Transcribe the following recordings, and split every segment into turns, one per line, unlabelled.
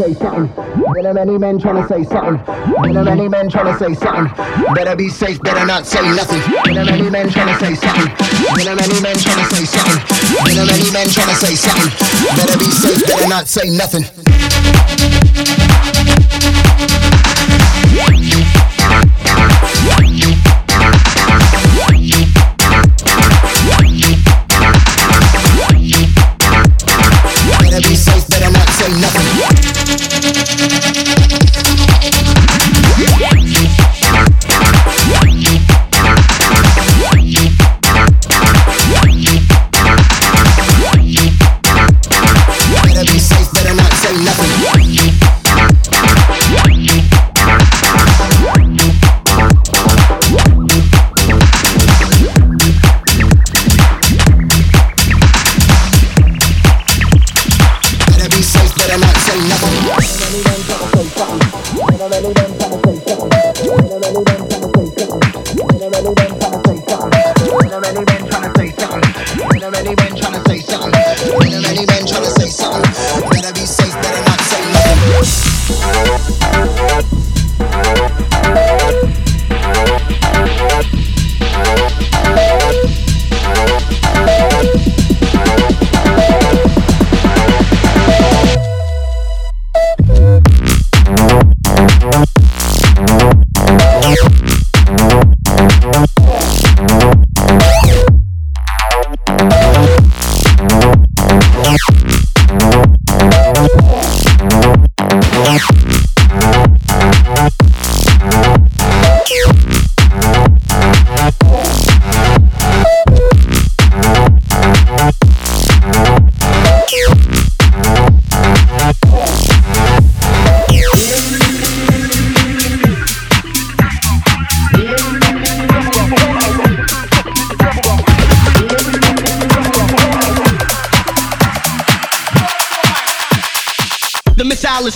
say something. A many men say something. A many men say something. Better be safe, better not say nothing. Many men say something. Many men say something. Many men say something. Better be safe, better not say nothing.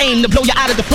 Aim to blow you out of the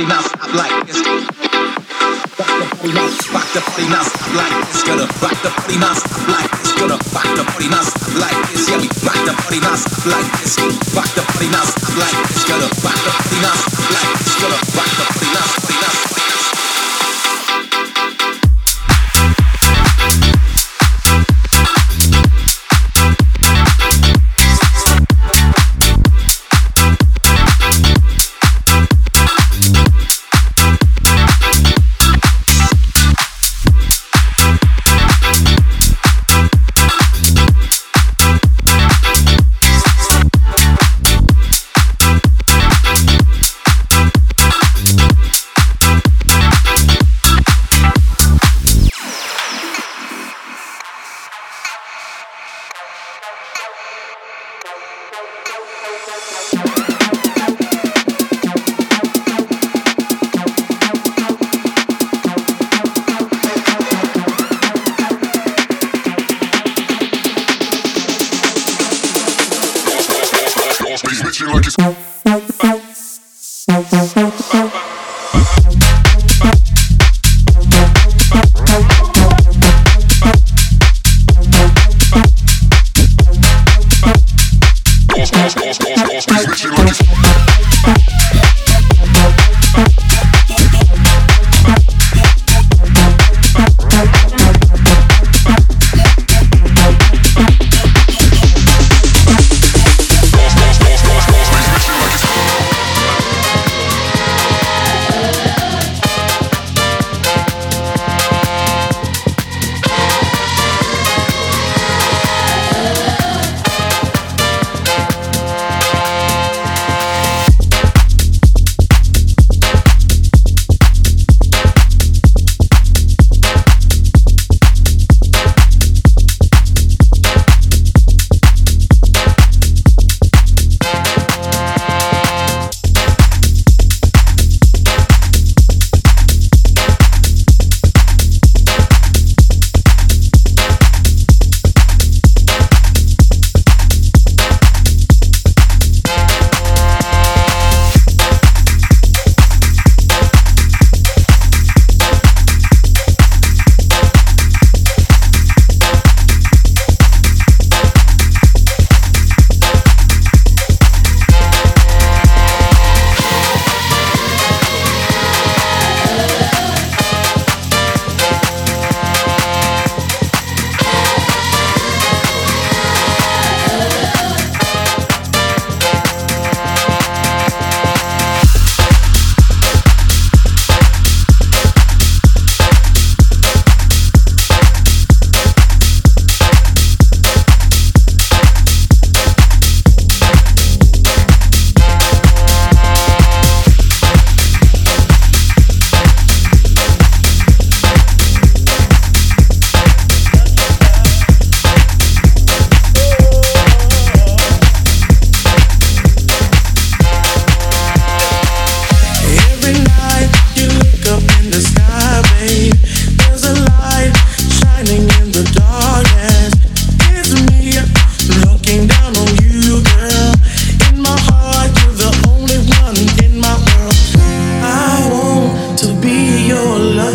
party now, stop like this. Rock the party now, stop like this. Gonna rock the party now, stop like this. Gonna rock the party now, stop like this. Yeah, we rock the party now, stop like this. Rock the party now, stop like this. Gonna rock the party now, stop like this. Gonna rock the party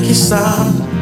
que sabe